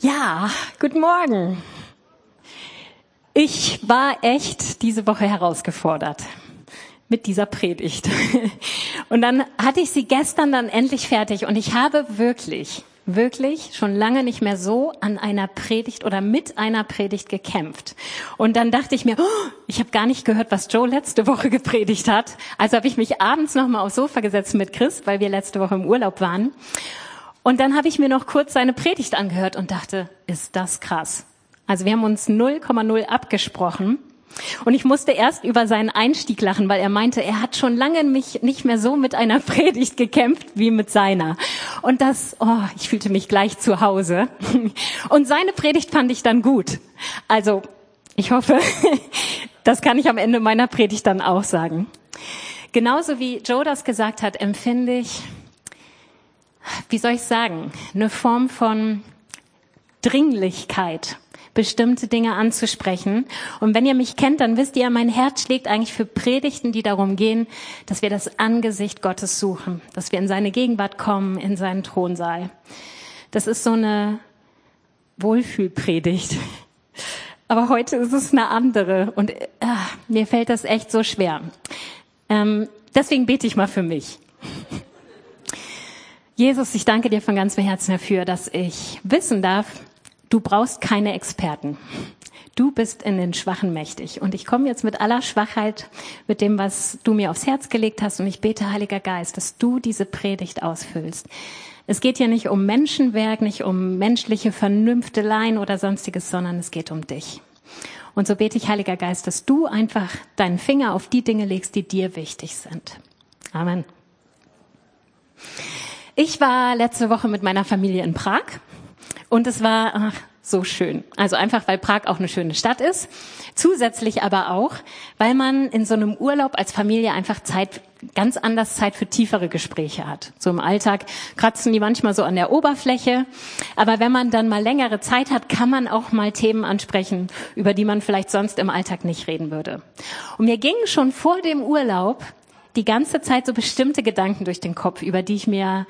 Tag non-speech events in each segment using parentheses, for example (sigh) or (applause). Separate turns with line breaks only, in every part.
Ja, guten Morgen. Ich war echt diese Woche herausgefordert mit dieser Predigt. (laughs) Und dann hatte ich sie gestern dann endlich fertig und ich habe wirklich, wirklich schon lange nicht mehr so an einer Predigt oder mit einer Predigt gekämpft. Und dann dachte ich mir, oh, ich habe gar nicht gehört, was Joe letzte Woche (laughs) gepredigt hat. Also habe ich mich abends nochmal aufs Sofa gesetzt mit Chris, weil wir letzte Woche im Urlaub waren. Und dann habe ich mir noch kurz seine Predigt angehört und dachte, ist das krass. Also wir haben uns 0,0 abgesprochen. Und ich musste erst über seinen Einstieg lachen, weil er meinte, er hat schon lange mich nicht mehr so mit einer (laughs) Predigt gekämpft wie mit seiner. Und das, oh, ich fühlte mich gleich zu Hause. (laughs) Und seine Predigt fand ich dann gut. Also, ich hoffe, (laughs) das kann ich am Ende meiner Predigt dann auch sagen. Genauso wie Joe das gesagt hat, empfinde ich wie soll ich sagen, eine Form von Dringlichkeit, bestimmte Dinge anzusprechen. Und wenn ihr mich kennt, dann wisst ihr, mein Herz schlägt eigentlich für Predigten, die darum gehen, dass wir das Angesicht Gottes suchen, dass wir in seine Gegenwart kommen, in seinen Thronsaal. Das ist so eine Wohlfühlpredigt. Aber heute ist es eine andere und äh, mir fällt das echt so schwer. Ähm, deswegen bete ich mal für mich. Jesus, ich danke dir von ganzem Herzen dafür, dass ich wissen darf, du brauchst keine Experten. Du bist in den Schwachen mächtig. Und ich komme jetzt mit aller Schwachheit, mit dem, was du mir aufs Herz gelegt hast. Und ich bete, Heiliger Geist, dass du diese Predigt ausfüllst. Es geht hier nicht um Menschenwerk, nicht um menschliche Vernünfteleien oder sonstiges, sondern es geht um dich. Und so bete ich, Heiliger Geist, dass du einfach deinen Finger auf die Dinge legst, die dir wichtig sind. Amen. Ich war letzte Woche mit meiner Familie in Prag und es war ach, so schön. Also einfach, weil Prag auch eine schöne Stadt ist. Zusätzlich aber auch, weil man in so einem Urlaub als Familie einfach Zeit, ganz anders Zeit für tiefere Gespräche hat. So im Alltag kratzen die manchmal so an der Oberfläche. Aber wenn man dann mal längere Zeit hat, kann man auch mal Themen ansprechen, über die man vielleicht sonst im Alltag nicht reden würde. Und mir ging schon vor dem Urlaub die ganze Zeit so bestimmte Gedanken durch den Kopf, über die ich mir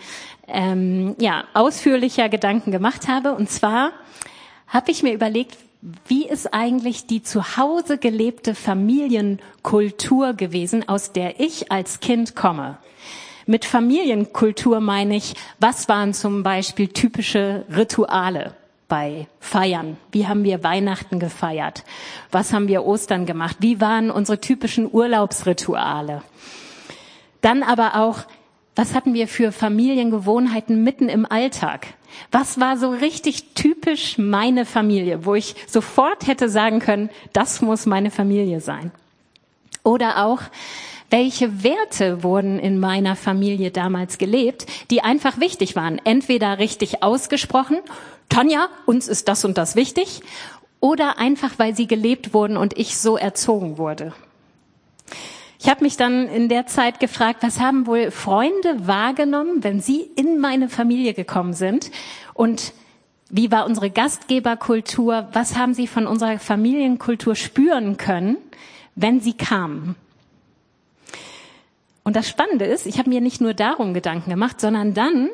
ähm, ja ausführlicher Gedanken gemacht habe. Und zwar habe ich mir überlegt, wie ist eigentlich die zu Hause gelebte Familienkultur gewesen, aus der ich als Kind komme? Mit Familienkultur meine ich, was waren zum Beispiel typische Rituale bei Feiern? Wie haben wir Weihnachten gefeiert? Was haben wir Ostern gemacht? Wie waren unsere typischen Urlaubsrituale? Dann aber auch, was hatten wir für Familiengewohnheiten mitten im Alltag? Was war so richtig typisch meine Familie, wo ich sofort hätte sagen können, das muss meine Familie sein? Oder auch, welche Werte wurden in meiner Familie damals gelebt, die einfach wichtig waren? Entweder richtig ausgesprochen, Tanja, uns ist das und das wichtig, oder einfach, weil sie gelebt wurden und ich so erzogen wurde. Ich habe mich dann in der Zeit gefragt, was haben wohl Freunde wahrgenommen, wenn sie in meine Familie gekommen sind? Und wie war unsere Gastgeberkultur? Was haben sie von unserer Familienkultur spüren können, wenn sie kamen? Und das Spannende ist, ich habe mir nicht nur darum Gedanken gemacht, sondern dann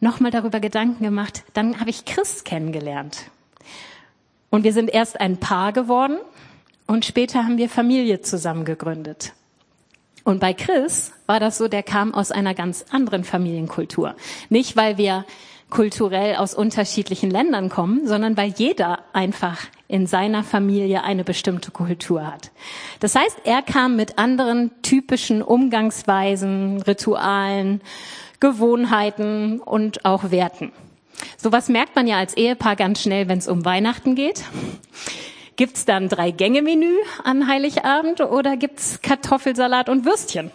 nochmal darüber Gedanken gemacht. Dann habe ich Chris kennengelernt. Und wir sind erst ein Paar geworden und später haben wir Familie zusammen gegründet. Und bei Chris war das so, der kam aus einer ganz anderen Familienkultur. Nicht, weil wir kulturell aus unterschiedlichen Ländern kommen, sondern weil jeder einfach in seiner Familie eine bestimmte Kultur hat. Das heißt, er kam mit anderen typischen Umgangsweisen, Ritualen, Gewohnheiten und auch Werten. Sowas merkt man ja als Ehepaar ganz schnell, wenn es um Weihnachten geht. Gibt's dann drei Gänge Menü an Heiligabend oder gibt's Kartoffelsalat und Würstchen?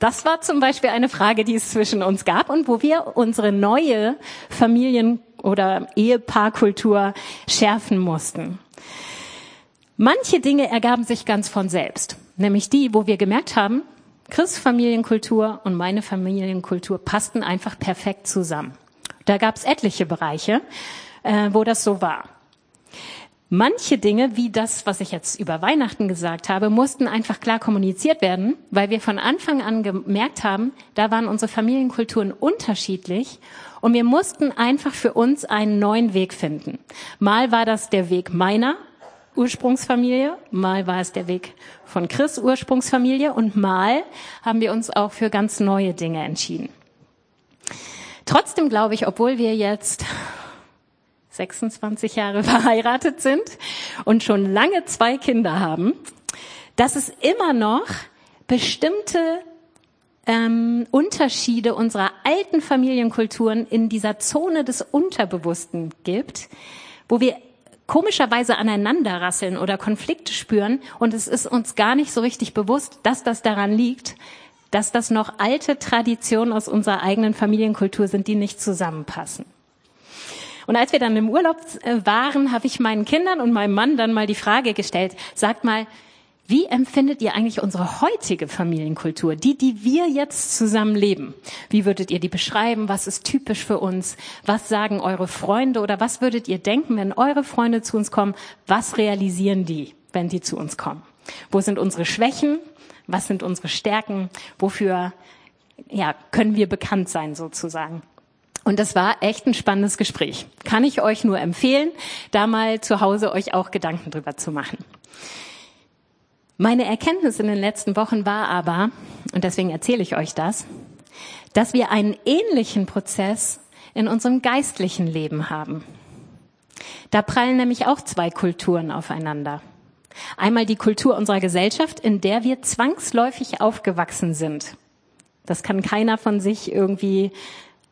Das war zum Beispiel eine Frage, die es zwischen uns gab und wo wir unsere neue Familien- oder Ehepaarkultur schärfen mussten. Manche Dinge ergaben sich ganz von selbst, nämlich die, wo wir gemerkt haben, Chris Familienkultur und meine Familienkultur passten einfach perfekt zusammen. Da gab es etliche Bereiche, äh, wo das so war. Manche Dinge, wie das, was ich jetzt über Weihnachten gesagt habe, mussten einfach klar kommuniziert werden, weil wir von Anfang an gemerkt haben, da waren unsere Familienkulturen unterschiedlich und wir mussten einfach für uns einen neuen Weg finden. Mal war das der Weg meiner Ursprungsfamilie, mal war es der Weg von Chris Ursprungsfamilie und mal haben wir uns auch für ganz neue Dinge entschieden. Trotzdem glaube ich, obwohl wir jetzt 26 Jahre (laughs) verheiratet sind und schon lange zwei Kinder haben, dass es immer noch bestimmte ähm, Unterschiede unserer alten Familienkulturen in dieser Zone des Unterbewussten gibt, wo wir komischerweise aneinander rasseln oder Konflikte spüren und es ist uns gar nicht so richtig bewusst, dass das daran liegt, dass das noch alte Traditionen aus unserer eigenen Familienkultur sind, die nicht zusammenpassen. Und als wir dann im Urlaub äh, waren, habe ich meinen Kindern und meinem Mann dann mal die Frage gestellt, sagt mal, wie empfindet ihr eigentlich unsere heutige Familienkultur, die, die wir jetzt zusammen leben? Wie würdet ihr die beschreiben? Was ist typisch für uns? Was sagen eure Freunde oder was würdet ihr denken, wenn eure Freunde zu uns kommen? Was realisieren die, wenn die zu uns kommen? Wo sind unsere Schwächen? Was sind unsere Stärken? Wofür ja, können wir bekannt sein sozusagen? Und das war echt ein spannendes Gespräch. Kann ich euch nur empfehlen, da mal zu Hause euch auch Gedanken drüber zu machen. Meine Erkenntnis in den letzten Wochen war aber, und deswegen erzähle ich euch das, dass wir einen ähnlichen Prozess in unserem geistlichen Leben haben. Da prallen nämlich auch zwei Kulturen aufeinander. Einmal die Kultur unserer Gesellschaft, in der wir zwangsläufig aufgewachsen sind. Das kann keiner von sich irgendwie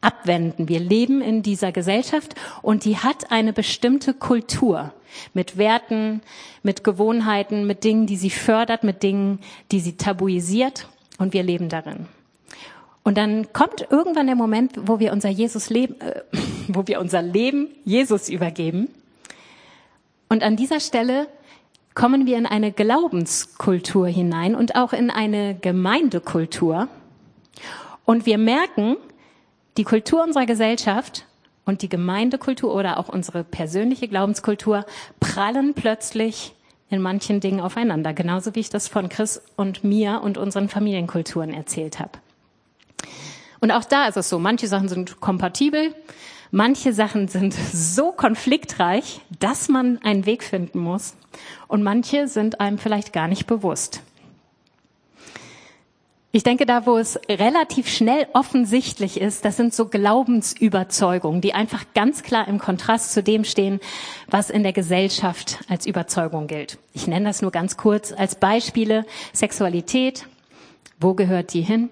abwenden. Wir leben in dieser Gesellschaft und die hat eine bestimmte Kultur mit Werten, mit Gewohnheiten, mit Dingen, die sie fördert, mit Dingen, die sie tabuisiert und wir leben darin. Und dann kommt irgendwann der Moment, wo wir unser Jesus leben, äh, (laughs) wo wir unser Leben Jesus übergeben. Und an dieser Stelle kommen wir in eine Glaubenskultur hinein und auch in eine Gemeindekultur. Und wir merken, die Kultur unserer Gesellschaft und die Gemeindekultur oder auch unsere persönliche Glaubenskultur prallen plötzlich in manchen Dingen aufeinander, genauso wie ich das von Chris und mir und unseren Familienkulturen erzählt habe. Und auch da ist es so, manche Sachen sind kompatibel, manche Sachen sind so konfliktreich, dass man einen Weg finden muss und manche sind einem vielleicht gar nicht bewusst. Ich denke, da, wo es relativ schnell offensichtlich ist, das sind so Glaubensüberzeugungen, die einfach ganz klar im Kontrast zu dem stehen, was in der Gesellschaft als Überzeugung gilt. Ich nenne das nur ganz kurz als Beispiele. Sexualität. Wo gehört die hin?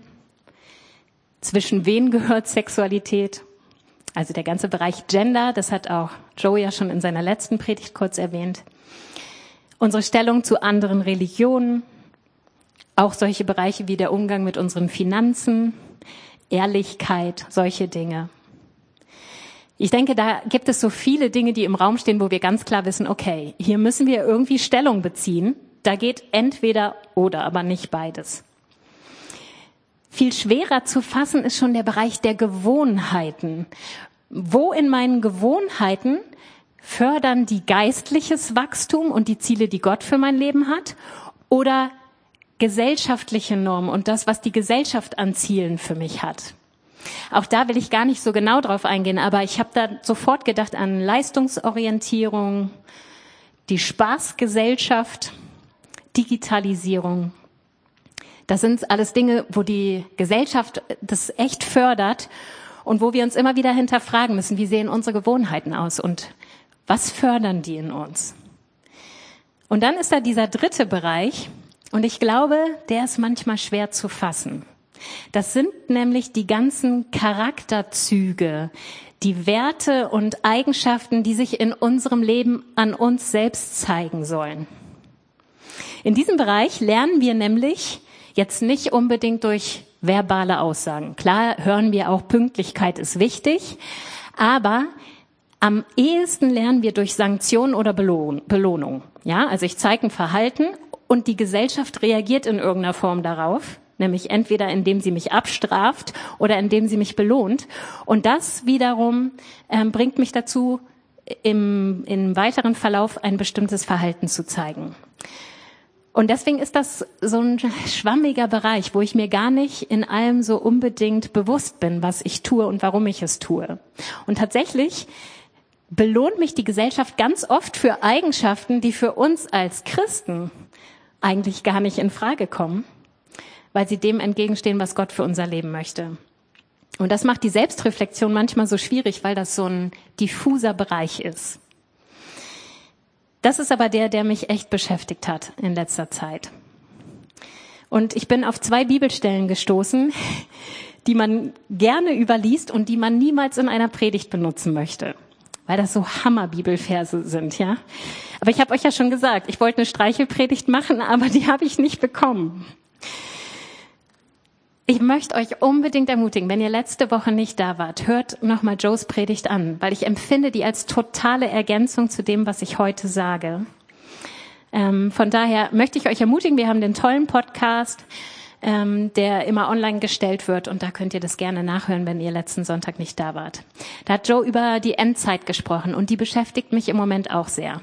Zwischen wen gehört Sexualität? Also der ganze Bereich Gender, das hat auch Joe ja schon in seiner letzten Predigt kurz erwähnt. Unsere Stellung zu anderen Religionen, auch solche Bereiche wie der Umgang mit unseren Finanzen, Ehrlichkeit, solche Dinge. Ich denke, da gibt es so viele Dinge, die im Raum stehen, wo wir ganz klar wissen, okay, hier müssen wir irgendwie Stellung beziehen. Da geht entweder oder, aber nicht beides. Viel schwerer zu fassen ist schon der Bereich der Gewohnheiten. Wo in meinen Gewohnheiten fördern die geistliches Wachstum und die Ziele, die Gott für mein Leben hat? Oder gesellschaftliche Normen und das, was die Gesellschaft an Zielen für mich hat. Auch da will ich gar nicht so genau drauf eingehen, aber ich habe da sofort gedacht an Leistungsorientierung, die Spaßgesellschaft, Digitalisierung. Das sind alles Dinge, wo die Gesellschaft das echt fördert und wo wir uns immer wieder hinterfragen müssen, wie sehen unsere Gewohnheiten aus und was fördern die in uns? Und dann ist da dieser dritte Bereich, und ich glaube, der ist manchmal schwer zu fassen. Das sind nämlich die ganzen Charakterzüge, die Werte und Eigenschaften, die sich in unserem Leben an uns selbst zeigen sollen. In diesem Bereich lernen wir nämlich jetzt nicht unbedingt durch verbale Aussagen. Klar hören wir auch, Pünktlichkeit ist wichtig, aber am ehesten lernen wir durch Sanktionen oder Belohnung. Ja, also ich zeige ein Verhalten und die Gesellschaft reagiert in irgendeiner Form darauf, nämlich entweder indem sie mich abstraft oder indem sie mich belohnt. Und das wiederum ähm, bringt mich dazu, im, im weiteren Verlauf ein bestimmtes Verhalten zu zeigen. Und deswegen ist das so ein schwammiger Bereich, wo ich mir gar nicht in allem so unbedingt bewusst bin, was ich tue und warum ich es tue. Und tatsächlich belohnt mich die Gesellschaft ganz oft für Eigenschaften, die für uns als Christen eigentlich gar nicht in Frage kommen, weil sie dem entgegenstehen, was Gott für unser Leben möchte. Und das macht die Selbstreflexion manchmal so schwierig, weil das so ein diffuser Bereich ist. Das ist aber der, der mich echt beschäftigt hat in letzter Zeit. Und ich bin auf zwei Bibelstellen gestoßen, die man gerne überliest und die man niemals in einer Predigt benutzen möchte weil das so Hammer-Bibelverse sind, ja. Aber ich habe euch ja schon gesagt, ich wollte eine Streichelpredigt machen, aber die habe ich nicht bekommen. Ich möchte euch unbedingt ermutigen, wenn ihr letzte Woche nicht da wart, hört nochmal Joes Predigt an, weil ich empfinde die als totale Ergänzung zu dem, was ich heute sage. Ähm, von daher möchte ich euch ermutigen, wir haben den tollen Podcast ähm, der immer online gestellt wird. Und da könnt ihr das gerne nachhören, wenn ihr letzten Sonntag nicht da wart. Da hat Joe über die Endzeit gesprochen und die beschäftigt mich im Moment auch sehr.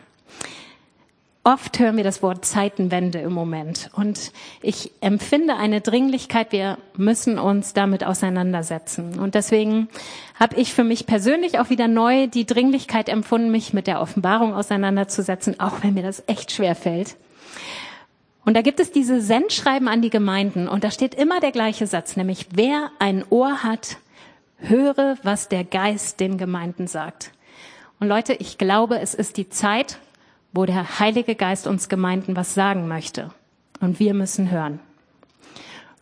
Oft hören wir das Wort Zeitenwende im Moment und ich empfinde eine Dringlichkeit, wir müssen uns damit auseinandersetzen. Und deswegen habe ich für mich persönlich auch wieder neu die Dringlichkeit empfunden, mich mit der Offenbarung auseinanderzusetzen, auch wenn mir das echt schwer fällt. Und da gibt es diese Sendschreiben an die Gemeinden und da steht immer der gleiche Satz, nämlich wer ein Ohr hat, höre, was der Geist den Gemeinden sagt. Und Leute, ich glaube, es ist die Zeit, wo der Heilige Geist uns Gemeinden was sagen möchte. Und wir müssen hören.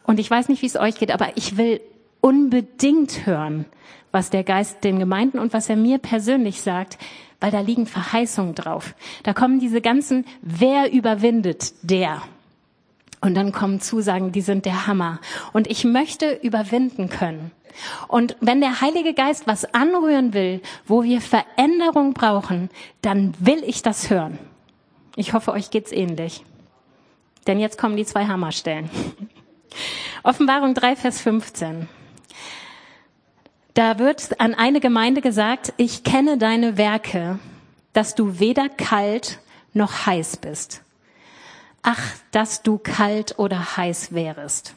Und ich weiß nicht, wie es euch geht, aber ich will unbedingt hören, was der Geist den Gemeinden und was er mir persönlich sagt, weil da liegen Verheißungen drauf. Da kommen diese ganzen, wer überwindet, der. Und dann kommen Zusagen, die sind der Hammer. Und ich möchte überwinden können. Und wenn der Heilige Geist was anrühren will, wo wir Veränderung brauchen, dann will ich das hören. Ich hoffe, euch geht's ähnlich. Denn jetzt kommen die zwei Hammerstellen. (laughs) Offenbarung 3, Vers 15. Da wird an eine Gemeinde gesagt, ich kenne deine Werke, dass du weder kalt noch heiß bist. Ach, dass du kalt oder heiß wärest.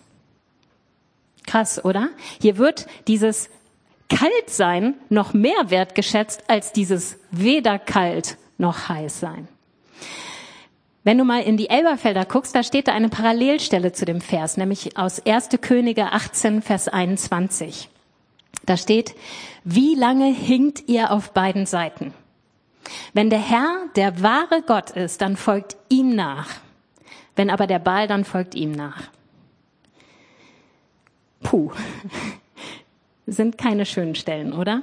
Krass, oder? Hier wird dieses Kaltsein noch mehr wertgeschätzt als dieses weder kalt noch heiß sein. Wenn du mal in die Elberfelder guckst, da steht da eine Parallelstelle zu dem Vers, nämlich aus 1. Könige 18, Vers 21. Da steht, wie lange hinkt ihr auf beiden Seiten? Wenn der Herr der wahre Gott ist, dann folgt ihm nach. Wenn aber der Baal, dann folgt ihm nach. Puh, (laughs) sind keine schönen Stellen, oder?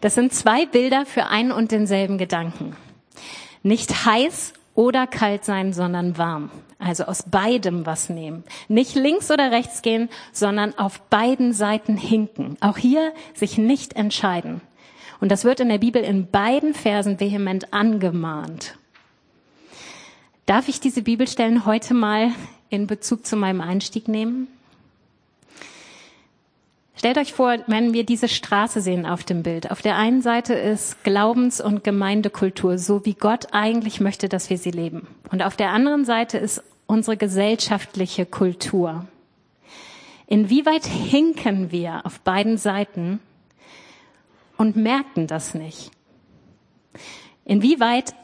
Das sind zwei Bilder für einen und denselben Gedanken. Nicht heiß oder kalt sein, sondern warm. Also aus beidem was nehmen. Nicht links oder rechts gehen, sondern auf beiden Seiten hinken. Auch hier sich nicht entscheiden. Und das wird in der Bibel in beiden Versen vehement angemahnt. Darf ich diese Bibelstellen heute mal in Bezug zu meinem Einstieg nehmen? Stellt euch vor, wenn wir diese Straße sehen auf dem Bild. Auf der einen Seite ist Glaubens- und Gemeindekultur, so wie Gott eigentlich möchte, dass wir sie leben. Und auf der anderen Seite ist unsere gesellschaftliche Kultur. Inwieweit hinken wir auf beiden Seiten und merken das nicht? Inwieweit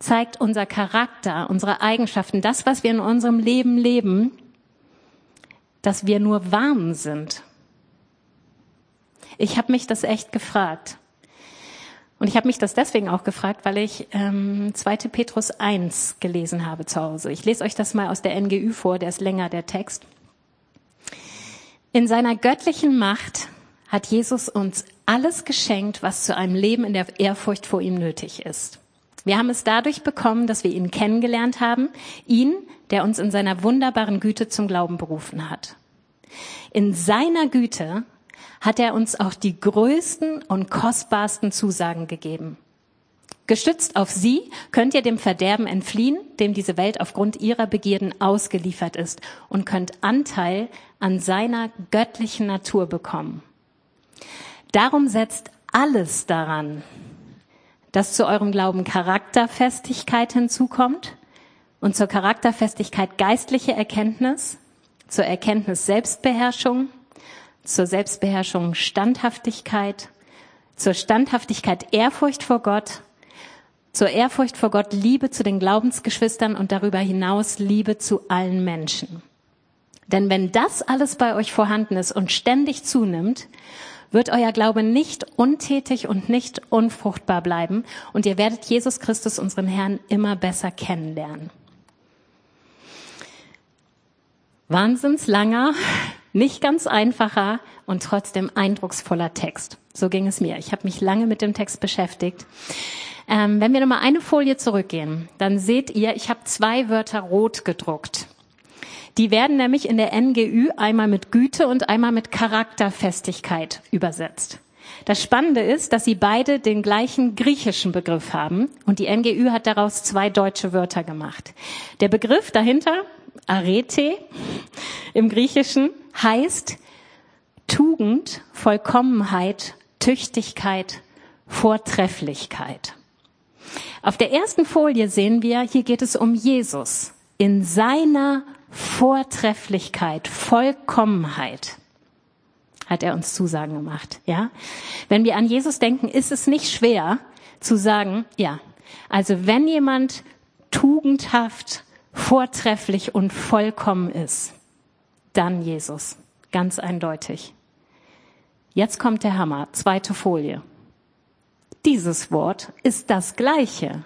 zeigt unser Charakter, unsere Eigenschaften, das, was wir in unserem Leben leben, dass wir nur warm sind? Ich habe mich das echt gefragt. Und ich habe mich das deswegen auch gefragt, weil ich ähm, 2. Petrus 1 gelesen habe zu Hause. Ich lese euch das mal aus der NGÜ vor, der ist länger, der Text. In seiner göttlichen Macht hat Jesus uns alles geschenkt, was zu einem Leben in der Ehrfurcht vor ihm nötig ist. Wir haben es dadurch bekommen, dass wir ihn kennengelernt haben, ihn, der uns in seiner wunderbaren Güte zum Glauben berufen hat. In seiner Güte hat er uns auch die größten und kostbarsten Zusagen gegeben. Gestützt auf sie könnt ihr dem Verderben entfliehen, dem diese Welt aufgrund ihrer Begierden ausgeliefert ist, und könnt Anteil an seiner göttlichen Natur bekommen. Darum setzt alles daran, dass zu eurem Glauben Charakterfestigkeit hinzukommt und zur Charakterfestigkeit geistliche Erkenntnis, zur Erkenntnis Selbstbeherrschung, zur Selbstbeherrschung Standhaftigkeit, zur Standhaftigkeit Ehrfurcht vor Gott, zur Ehrfurcht vor Gott Liebe zu den Glaubensgeschwistern und darüber hinaus Liebe zu allen Menschen. Denn wenn das alles bei euch vorhanden ist und ständig zunimmt, wird euer Glaube nicht untätig und nicht unfruchtbar bleiben und ihr werdet Jesus Christus, unseren Herrn, immer besser kennenlernen. Wahnsinnslanger, nicht ganz einfacher und trotzdem eindrucksvoller Text. So ging es mir. Ich habe mich lange mit dem Text beschäftigt. Ähm, wenn wir nochmal eine Folie zurückgehen, dann seht ihr, ich habe zwei Wörter rot gedruckt. Die werden nämlich in der NGÜ einmal mit Güte und einmal mit Charakterfestigkeit übersetzt. Das Spannende ist, dass sie beide den gleichen griechischen Begriff haben und die NGÜ hat daraus zwei deutsche Wörter gemacht. Der Begriff dahinter, Arete im Griechischen, heißt Tugend, Vollkommenheit, Tüchtigkeit, Vortrefflichkeit. Auf der ersten Folie sehen wir, hier geht es um Jesus in seiner Vortrefflichkeit, Vollkommenheit hat er uns Zusagen gemacht, ja? Wenn wir an Jesus denken, ist es nicht schwer zu sagen, ja, also wenn jemand tugendhaft, vortrefflich und vollkommen ist, dann Jesus. Ganz eindeutig. Jetzt kommt der Hammer. Zweite Folie. Dieses Wort ist das gleiche.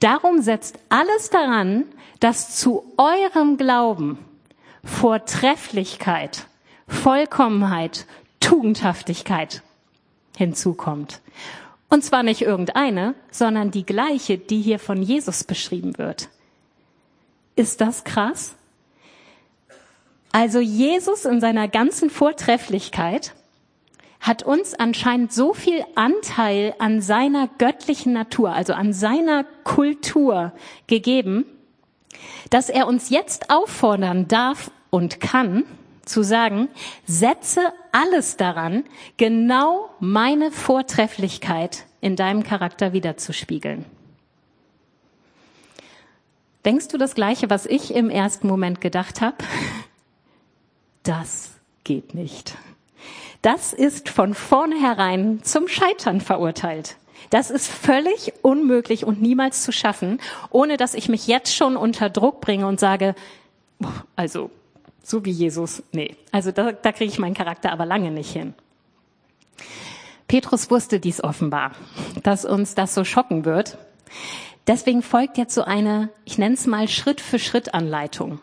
Darum setzt alles daran, dass zu eurem Glauben Vortrefflichkeit, Vollkommenheit, Tugendhaftigkeit hinzukommt. Und zwar nicht irgendeine, sondern die gleiche, die hier von Jesus beschrieben wird. Ist das krass? Also Jesus in seiner ganzen Vortrefflichkeit hat uns anscheinend so viel Anteil an seiner göttlichen Natur, also an seiner Kultur gegeben, dass er uns jetzt auffordern darf und kann, zu sagen, setze alles daran, genau meine Vortrefflichkeit in deinem Charakter wiederzuspiegeln. Denkst du das Gleiche, was ich im ersten Moment gedacht habe? Das geht nicht. Das ist von vornherein zum Scheitern verurteilt. Das ist völlig unmöglich und niemals zu schaffen, ohne dass ich mich jetzt schon unter Druck bringe und sage, also so wie Jesus, nee, also da, da kriege ich meinen Charakter aber lange nicht hin. Petrus wusste dies offenbar, dass uns das so schocken wird. Deswegen folgt jetzt so eine, ich nenne es mal Schritt für Schritt Anleitung.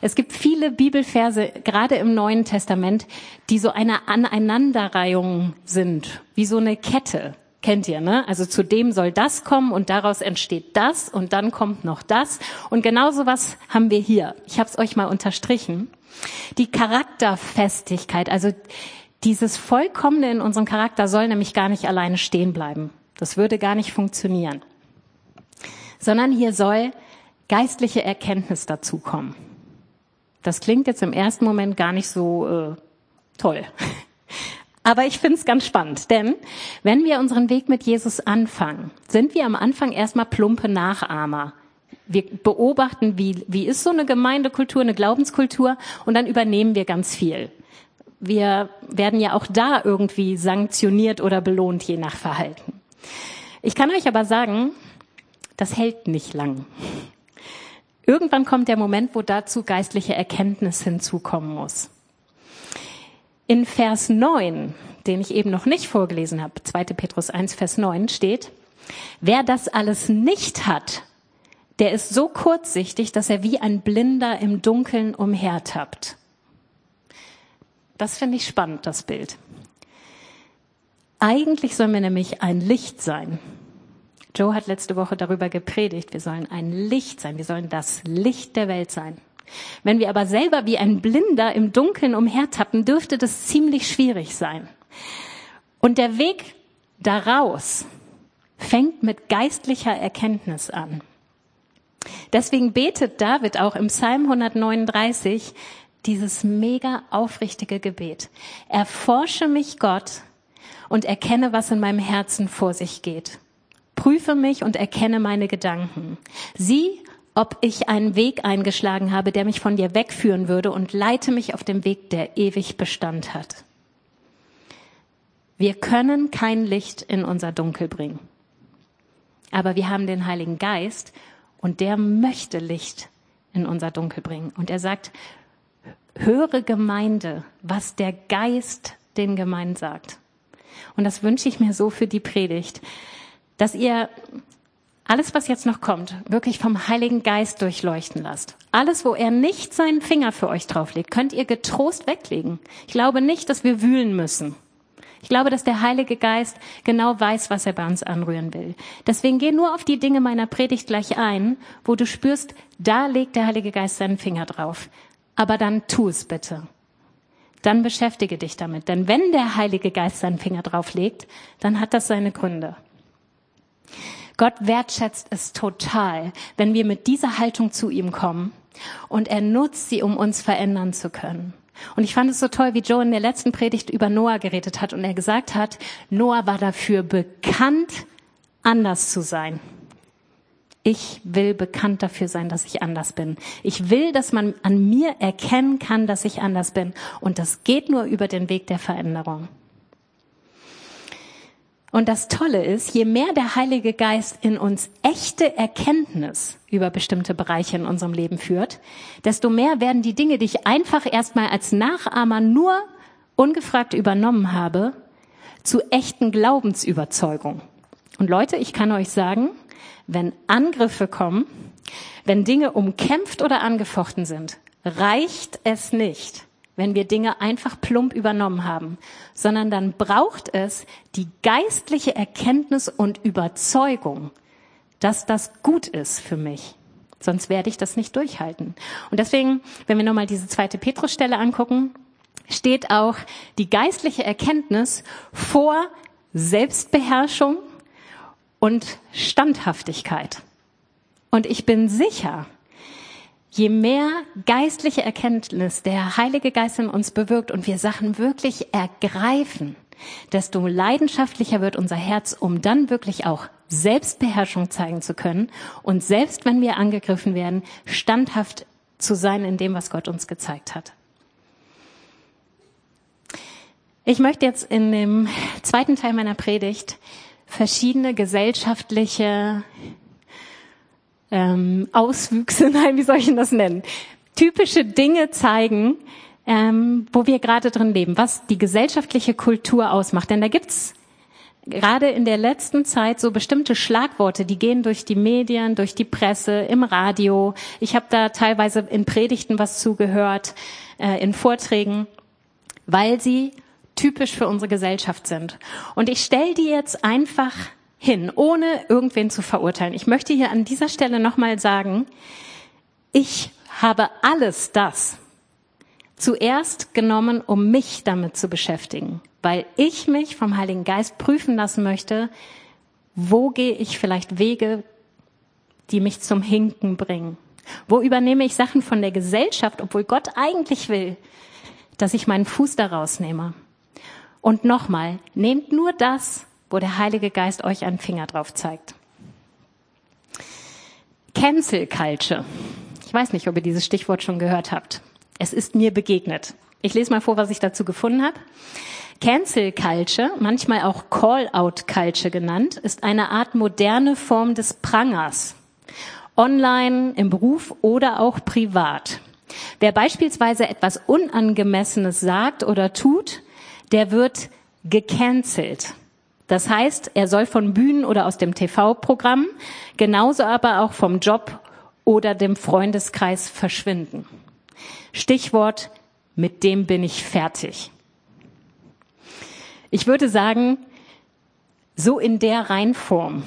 Es gibt viele Bibelverse, gerade im Neuen Testament, die so eine Aneinanderreihung sind, wie so eine Kette. Kennt ihr, ne? Also zu dem soll das kommen und daraus entsteht das und dann kommt noch das. Und genau was haben wir hier. Ich habe es euch mal unterstrichen. Die Charakterfestigkeit, also dieses Vollkommene in unserem Charakter soll nämlich gar nicht alleine stehen bleiben. Das würde gar nicht funktionieren. Sondern hier soll geistliche Erkenntnis dazukommen. Das klingt jetzt im ersten Moment gar nicht so äh, toll. (laughs) Aber ich finde es ganz spannend, denn wenn wir unseren Weg mit Jesus anfangen, sind wir am Anfang erstmal plumpe Nachahmer. Wir beobachten, wie, wie ist so eine Gemeindekultur, eine Glaubenskultur und dann übernehmen wir ganz viel. Wir werden ja auch da irgendwie sanktioniert oder belohnt, je nach Verhalten. Ich kann euch aber sagen, das hält nicht lang. Irgendwann kommt der Moment, wo dazu geistliche Erkenntnis hinzukommen muss. In Vers 9, den ich eben noch nicht vorgelesen habe, 2. Petrus 1, Vers 9 steht, wer das alles nicht hat, der ist so kurzsichtig, dass er wie ein Blinder im Dunkeln umhertappt. Das finde ich spannend, das Bild. Eigentlich sollen wir nämlich ein Licht sein. Joe hat letzte Woche darüber gepredigt, wir sollen ein Licht sein, wir sollen das Licht der Welt sein. Wenn wir aber selber wie ein Blinder im Dunkeln umhertappen, dürfte das ziemlich schwierig sein. Und der Weg daraus fängt mit geistlicher Erkenntnis an. Deswegen betet David auch im Psalm 139 dieses mega aufrichtige Gebet. Erforsche mich Gott und erkenne, was in meinem Herzen vor sich geht Prüfe mich und erkenne meine Gedanken. Sieh, ob ich einen Weg eingeschlagen habe, der mich von dir wegführen würde und leite mich auf dem Weg, der ewig Bestand hat. Wir können kein Licht in unser Dunkel bringen. Aber wir haben den Heiligen Geist und der möchte Licht in unser Dunkel bringen. Und er sagt, höre Gemeinde, was der Geist den Gemeinden sagt. Und das wünsche ich mir so für die Predigt, dass ihr alles, was jetzt noch kommt, wirklich vom Heiligen Geist durchleuchten lasst. Alles, wo er nicht seinen Finger für euch drauflegt, könnt ihr getrost weglegen. Ich glaube nicht, dass wir wühlen müssen. Ich glaube, dass der Heilige Geist genau weiß, was er bei uns anrühren will. Deswegen geh nur auf die Dinge meiner Predigt gleich ein, wo du spürst, da legt der Heilige Geist seinen Finger drauf. Aber dann tu es bitte. Dann beschäftige dich damit. Denn wenn der Heilige Geist seinen Finger drauf legt, dann hat das seine Gründe. Gott wertschätzt es total, wenn wir mit dieser Haltung zu ihm kommen und er nutzt sie, um uns verändern zu können. Und ich fand es so toll, wie Joe in der letzten Predigt über Noah geredet hat und er gesagt hat, Noah war dafür bekannt, anders zu sein. Ich will bekannt dafür sein, dass ich anders bin. Ich will, dass man an mir erkennen kann, dass ich anders bin. Und das geht nur über den Weg der Veränderung. Und das Tolle ist, je mehr der Heilige Geist in uns echte Erkenntnis über bestimmte Bereiche in unserem Leben führt, desto mehr werden die Dinge, die ich einfach erstmal als Nachahmer nur ungefragt übernommen habe, zu echten Glaubensüberzeugung. Und Leute, ich kann euch sagen, wenn Angriffe kommen, wenn Dinge umkämpft oder angefochten sind, reicht es nicht, wenn wir Dinge einfach plump übernommen haben, sondern dann braucht es die geistliche Erkenntnis und Überzeugung, dass das gut ist für mich. Sonst werde ich das nicht durchhalten. Und deswegen, wenn wir nochmal diese zweite Petrusstelle angucken, steht auch die geistliche Erkenntnis vor Selbstbeherrschung und Standhaftigkeit. Und ich bin sicher, je mehr geistliche Erkenntnis der Heilige Geist in uns bewirkt und wir Sachen wirklich ergreifen, desto leidenschaftlicher wird unser Herz, um dann wirklich auch Selbstbeherrschung zeigen zu können und selbst wenn wir angegriffen werden, standhaft zu sein in dem, was Gott uns gezeigt hat. Ich möchte jetzt in dem zweiten Teil meiner Predigt verschiedene gesellschaftliche ähm, Auswüchse, (laughs) nein, wie soll ich denn das nennen? Typische Dinge zeigen, ähm, wo wir gerade drin leben, was die gesellschaftliche Kultur ausmacht. Denn da gibt's gerade in der letzten Zeit so bestimmte Schlagworte, die gehen durch die Medien, durch die Presse, im Radio. Ich habe da teilweise in Predigten was zugehört, äh, in Vorträgen, weil sie typisch für unsere Gesellschaft sind. Und ich stelle die jetzt einfach hin, ohne irgendwen zu verurteilen. Ich möchte hier an dieser Stelle nochmal sagen, ich habe alles das zuerst genommen, um mich damit zu beschäftigen, weil ich mich vom Heiligen Geist prüfen lassen möchte, wo gehe ich vielleicht Wege, die mich zum Hinken bringen? Wo übernehme ich Sachen von der Gesellschaft, obwohl Gott eigentlich will, dass ich meinen Fuß daraus nehme? Und nochmal, nehmt nur das, wo der Heilige Geist euch einen Finger drauf zeigt. Cancel Culture. Ich weiß nicht, ob ihr dieses Stichwort schon gehört habt. Es ist mir begegnet. Ich lese mal vor, was ich dazu gefunden habe. Cancel Culture, manchmal auch Call-out Culture genannt, ist eine Art moderne Form des Prangers. Online, im Beruf oder auch privat. Wer beispielsweise etwas Unangemessenes sagt oder tut, der wird gecancelt. Das heißt, er soll von Bühnen oder aus dem TV-Programm, genauso aber auch vom Job oder dem Freundeskreis verschwinden. Stichwort, mit dem bin ich fertig. Ich würde sagen, so in der Reinform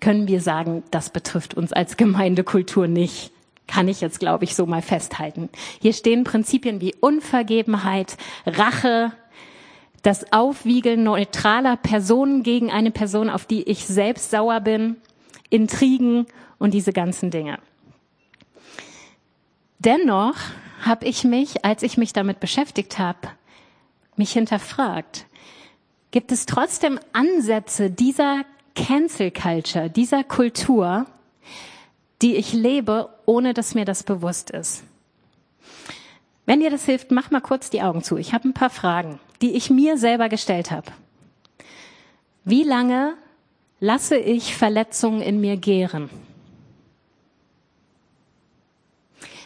können wir sagen, das betrifft uns als Gemeindekultur nicht. Kann ich jetzt, glaube ich, so mal festhalten. Hier stehen Prinzipien wie Unvergebenheit, Rache, das Aufwiegeln neutraler Personen gegen eine Person, auf die ich selbst sauer bin, Intrigen und diese ganzen Dinge. Dennoch habe ich mich, als ich mich damit beschäftigt habe, mich hinterfragt. Gibt es trotzdem Ansätze dieser Cancel Culture, dieser Kultur, die ich lebe, ohne dass mir das bewusst ist. Wenn dir das hilft, mach mal kurz die Augen zu. Ich habe ein paar Fragen, die ich mir selber gestellt habe. Wie lange lasse ich Verletzungen in mir gären?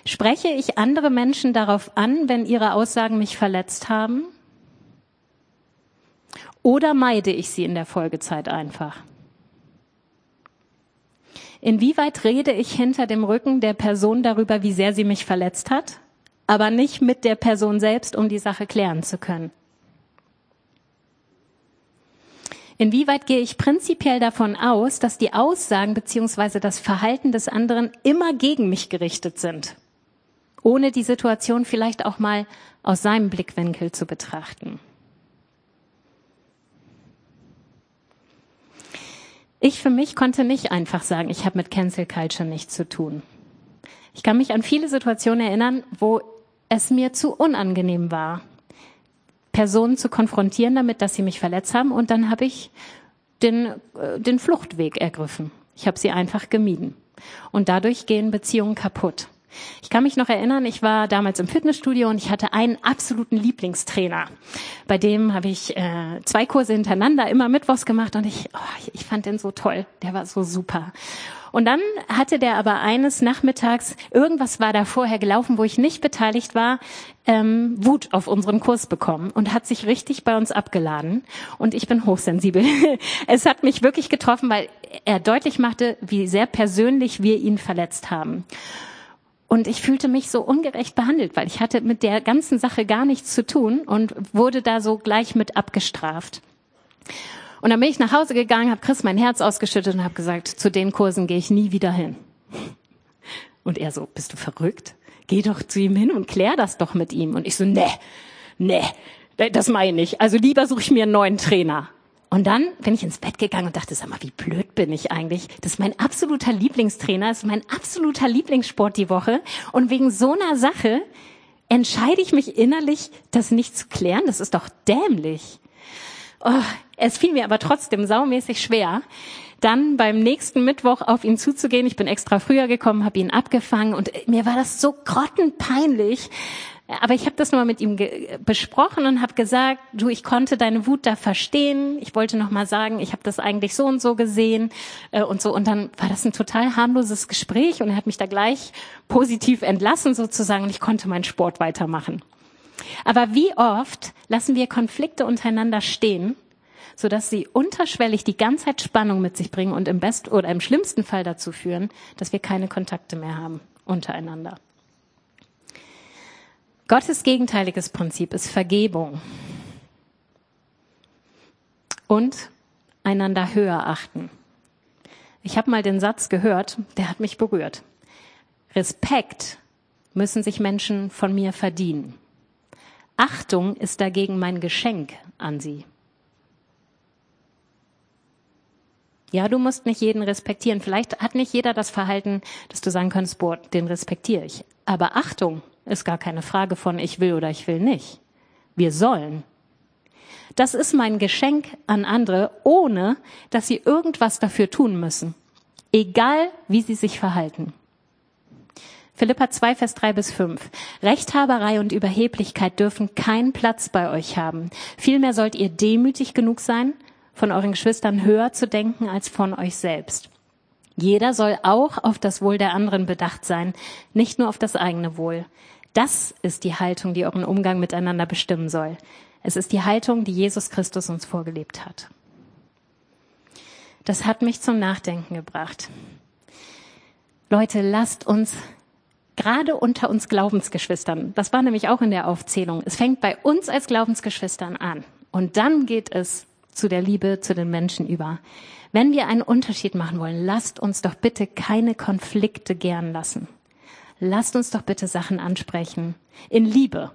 Spreche ich andere Menschen darauf an, wenn ihre Aussagen mich verletzt haben? Oder meide ich sie in der Folgezeit einfach? Inwieweit rede ich hinter dem Rücken der Person darüber, wie sehr sie mich verletzt hat, aber nicht mit der Person selbst, um die Sache klären zu können? Inwieweit gehe ich prinzipiell davon aus, dass die Aussagen bzw. das Verhalten des anderen immer gegen mich gerichtet sind, ohne die Situation vielleicht auch mal aus seinem Blickwinkel zu betrachten? Ich für mich konnte nicht einfach sagen, ich habe mit Cancel Culture nichts zu tun. Ich kann mich an viele Situationen erinnern, wo es mir zu unangenehm war, Personen zu konfrontieren damit, dass sie mich verletzt haben. Und dann habe ich den, äh, den Fluchtweg ergriffen. Ich habe sie einfach gemieden. Und dadurch gehen Beziehungen kaputt. Ich kann mich noch erinnern, ich war damals im Fitnessstudio und ich hatte einen absoluten Lieblingstrainer. Bei dem habe ich äh, zwei Kurse hintereinander immer Mittwochs gemacht und ich, oh, ich fand den so toll. Der war so super. Und dann hatte der aber eines Nachmittags, irgendwas war da vorher gelaufen, wo ich nicht beteiligt war, ähm, Wut auf unseren Kurs bekommen und hat sich richtig bei uns abgeladen. Und ich bin hochsensibel. (laughs) es hat mich wirklich getroffen, weil er deutlich machte, wie sehr persönlich wir ihn verletzt haben. Und ich fühlte mich so ungerecht behandelt, weil ich hatte mit der ganzen Sache gar nichts zu tun und wurde da so gleich mit abgestraft. Und dann bin ich nach Hause gegangen, habe Chris mein Herz ausgeschüttet und habe gesagt, zu den Kursen gehe ich nie wieder hin. Und er so, bist du verrückt? Geh doch zu ihm hin und klär das doch mit ihm. Und ich so, nee, nee, das meine ich. Also lieber suche ich mir einen neuen Trainer. Und dann bin ich ins Bett gegangen und dachte, sag mal, wie blöd bin ich eigentlich? Das ist mein absoluter Lieblingstrainer, das ist mein absoluter Lieblingssport die Woche. Und wegen so einer Sache entscheide ich mich innerlich, das nicht zu klären. Das ist doch dämlich. Oh, es fiel mir aber trotzdem saumäßig schwer, dann beim nächsten Mittwoch auf ihn zuzugehen. Ich bin extra früher gekommen, habe ihn abgefangen und mir war das so grottenpeinlich, aber ich habe das nur mit ihm besprochen und habe gesagt, du, ich konnte deine Wut da verstehen. Ich wollte noch mal sagen, ich habe das eigentlich so und so gesehen äh, und so. Und dann war das ein total harmloses Gespräch und er hat mich da gleich positiv entlassen sozusagen und ich konnte meinen Sport weitermachen. Aber wie oft lassen wir Konflikte untereinander stehen, sodass sie unterschwellig die ganze Zeit Spannung mit sich bringen und im besten oder im schlimmsten Fall dazu führen, dass wir keine Kontakte mehr haben untereinander. Gottes gegenteiliges Prinzip ist Vergebung und einander höher achten. Ich habe mal den Satz gehört, der hat mich berührt. Respekt müssen sich Menschen von mir verdienen. Achtung ist dagegen mein Geschenk an sie. Ja, du musst nicht jeden respektieren. Vielleicht hat nicht jeder das Verhalten, dass du sagen kannst, boah, den respektiere ich. Aber Achtung ist gar keine Frage von ich will oder ich will nicht. Wir sollen. Das ist mein Geschenk an andere, ohne dass sie irgendwas dafür tun müssen. Egal, wie sie sich verhalten. Philippa 2, Vers 3 bis 5. Rechthaberei und Überheblichkeit dürfen keinen Platz bei euch haben. Vielmehr sollt ihr demütig genug sein, von euren Geschwistern höher zu denken als von euch selbst. Jeder soll auch auf das Wohl der anderen bedacht sein, nicht nur auf das eigene Wohl. Das ist die Haltung, die euren Umgang miteinander bestimmen soll. Es ist die Haltung, die Jesus Christus uns vorgelebt hat. Das hat mich zum Nachdenken gebracht. Leute, lasst uns gerade unter uns Glaubensgeschwistern, das war nämlich auch in der Aufzählung, es fängt bei uns als Glaubensgeschwistern an und dann geht es zu der Liebe zu den Menschen über. Wenn wir einen Unterschied machen wollen, lasst uns doch bitte keine Konflikte gern lassen lasst uns doch bitte Sachen ansprechen. In Liebe.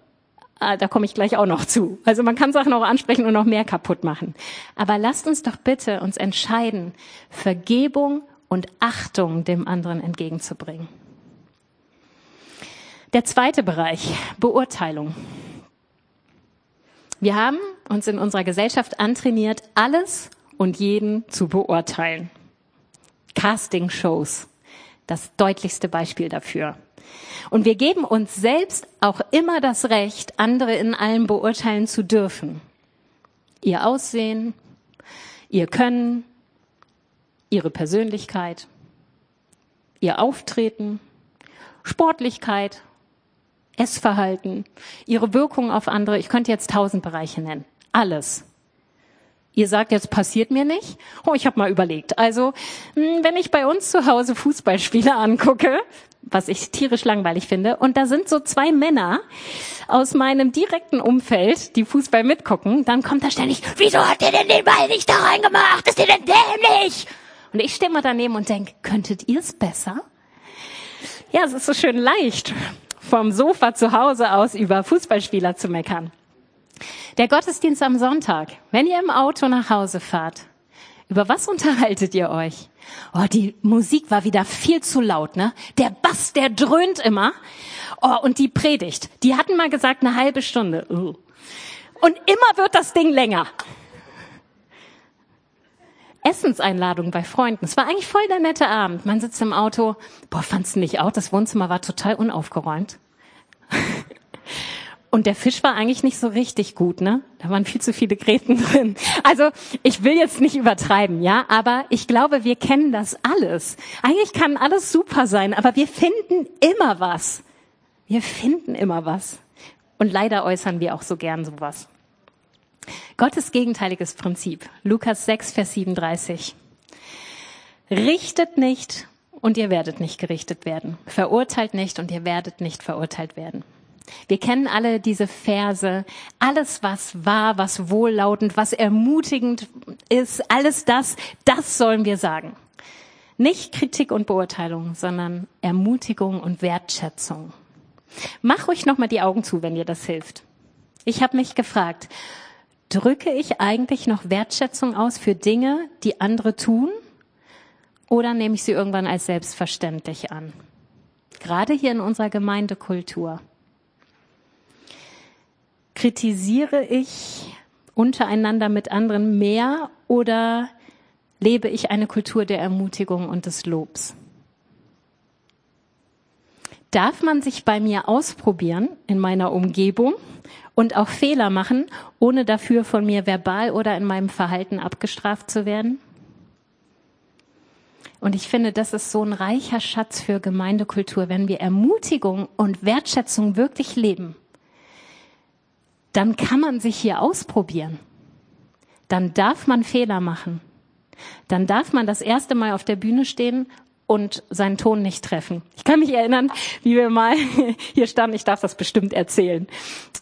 Ah, da komme ich gleich auch noch zu. Also man kann Sachen auch ansprechen und noch mehr kaputt machen. Aber lasst uns doch bitte uns entscheiden, Vergebung und Achtung dem anderen entgegenzubringen. Der zweite Bereich, Beurteilung. Wir haben uns in unserer Gesellschaft antrainiert, alles und jeden zu beurteilen. Casting-Shows, das deutlichste Beispiel dafür. Und wir geben uns selbst auch immer das Recht, andere in allem beurteilen zu dürfen. Ihr Aussehen, ihr Können, ihre Persönlichkeit, ihr Auftreten, Sportlichkeit, Essverhalten, ihre Wirkung auf andere. Ich könnte jetzt tausend Bereiche nennen. Alles. Ihr sagt jetzt, passiert mir nicht? Oh, ich habe mal überlegt. Also, hm, wenn ich bei uns zu Hause Fußballspiele angucke, was ich tierisch langweilig finde, und da sind so zwei Männer aus meinem direkten Umfeld, die Fußball mitgucken, dann kommt da ständig, wieso hat der denn den Ball nicht da reingemacht? Ist der denn dämlich? Und ich stehe mal daneben und denke, könntet ihr es besser? Ja, es ist so schön leicht, vom Sofa zu Hause aus über Fußballspieler zu meckern. Der Gottesdienst am Sonntag, wenn ihr im Auto nach Hause fahrt, über was unterhaltet ihr euch? Oh, die Musik war wieder viel zu laut, ne? Der Bass, der dröhnt immer. Oh, und die Predigt, die hatten mal gesagt eine halbe Stunde. Uh. Und immer wird das Ding länger. Essenseinladung bei Freunden. Es war eigentlich voll der nette Abend. Man sitzt im Auto. Boah, fandst du nicht auch? Das Wohnzimmer war total unaufgeräumt. (laughs) Und der Fisch war eigentlich nicht so richtig gut, ne? Da waren viel zu viele Gräten drin. Also, ich will jetzt nicht übertreiben, ja, aber ich glaube, wir kennen das alles. Eigentlich kann alles super sein, aber wir finden immer was. Wir finden immer was. Und leider äußern wir auch so gern sowas. Gottes gegenteiliges Prinzip. Lukas 6, Vers 37. Richtet nicht und ihr werdet nicht gerichtet werden. Verurteilt nicht und ihr werdet nicht verurteilt werden. Wir kennen alle diese Verse. Alles, was wahr, was wohllautend, was ermutigend ist, alles das, das sollen wir sagen. Nicht Kritik und Beurteilung, sondern Ermutigung und Wertschätzung. Mach ruhig nochmal die Augen zu, wenn dir das hilft. Ich habe mich gefragt, drücke ich eigentlich noch Wertschätzung aus für Dinge, die andere tun? Oder nehme ich sie irgendwann als selbstverständlich an? Gerade hier in unserer Gemeindekultur. Kritisiere ich untereinander mit anderen mehr oder lebe ich eine Kultur der Ermutigung und des Lobs? Darf man sich bei mir ausprobieren in meiner Umgebung und auch Fehler machen, ohne dafür von mir verbal oder in meinem Verhalten abgestraft zu werden? Und ich finde, das ist so ein reicher Schatz für Gemeindekultur, wenn wir Ermutigung und Wertschätzung wirklich leben dann kann man sich hier ausprobieren. Dann darf man Fehler machen. Dann darf man das erste Mal auf der Bühne stehen und seinen Ton nicht treffen. Ich kann mich erinnern, wie wir mal (laughs) hier standen, ich darf das bestimmt erzählen.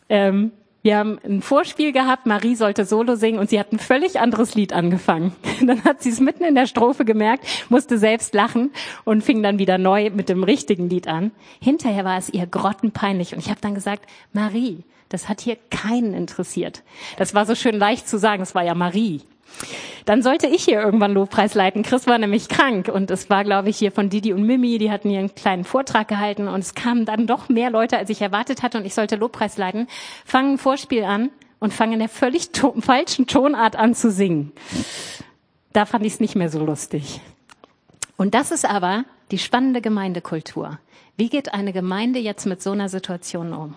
Ähm, wir haben ein Vorspiel gehabt, Marie sollte Solo singen und sie hat ein völlig anderes Lied angefangen. (laughs) Dann hat sie es mitten in der Strophe gemerkt, musste selbst lachen und fing dann wieder neu mit dem richtigen Lied an. Hinterher war es ihr grottenpeinlich und ich habe dann gesagt, Marie, das hat hier keinen interessiert. Das war so schön leicht zu sagen, es war ja Marie. Dann sollte ich hier irgendwann Lobpreis leiten. Chris war nämlich krank und es war, glaube ich, hier von Didi und Mimi, die hatten hier einen kleinen Vortrag gehalten und es kamen dann doch mehr Leute, als ich erwartet hatte und ich sollte Lobpreis leiten, fangen ein Vorspiel an und fangen in der völlig to falschen Tonart an zu singen. Da fand ich es nicht mehr so lustig. Und das ist aber die spannende Gemeindekultur. Wie geht eine Gemeinde jetzt mit so einer Situation um?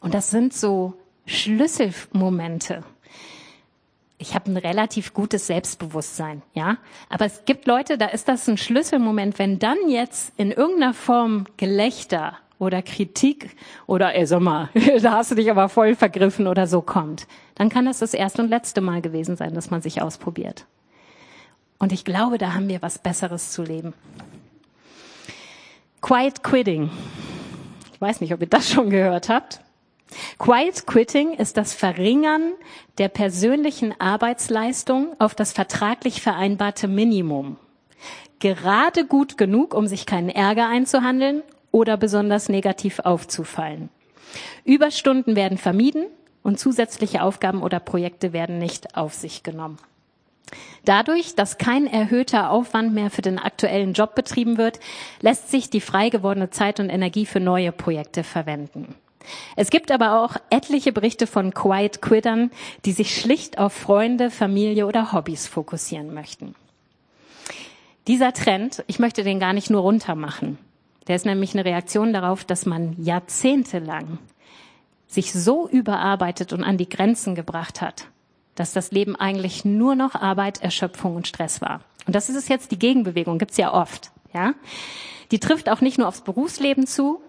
Und das sind so Schlüsselmomente. Ich habe ein relativ gutes Selbstbewusstsein, ja. Aber es gibt Leute, da ist das ein Schlüsselmoment, wenn dann jetzt in irgendeiner Form Gelächter oder Kritik oder, ey, sag mal, (laughs) da hast du dich aber voll vergriffen oder so kommt, dann kann das das erste und letzte Mal gewesen sein, dass man sich ausprobiert. Und ich glaube, da haben wir was Besseres zu leben. Quiet Quitting. Ich weiß nicht, ob ihr das schon gehört habt. Quiet Quitting ist das Verringern der persönlichen Arbeitsleistung auf das vertraglich vereinbarte Minimum. Gerade gut genug, um sich keinen Ärger einzuhandeln oder besonders negativ aufzufallen. Überstunden werden vermieden und zusätzliche Aufgaben oder Projekte werden nicht auf sich genommen. Dadurch, dass kein erhöhter Aufwand mehr für den aktuellen Job betrieben wird, lässt sich die frei gewordene Zeit und Energie für neue Projekte verwenden. Es gibt aber auch etliche Berichte von Quiet Quittern, die sich schlicht auf Freunde, Familie oder Hobbys fokussieren möchten. Dieser Trend, ich möchte den gar nicht nur runter machen. Der ist nämlich eine Reaktion darauf, dass man jahrzehntelang sich so überarbeitet und an die Grenzen gebracht hat, dass das Leben eigentlich nur noch Arbeit, Erschöpfung und Stress war. Und das ist es jetzt die Gegenbewegung, gibt's ja oft. Ja, die trifft auch nicht nur aufs Berufsleben zu,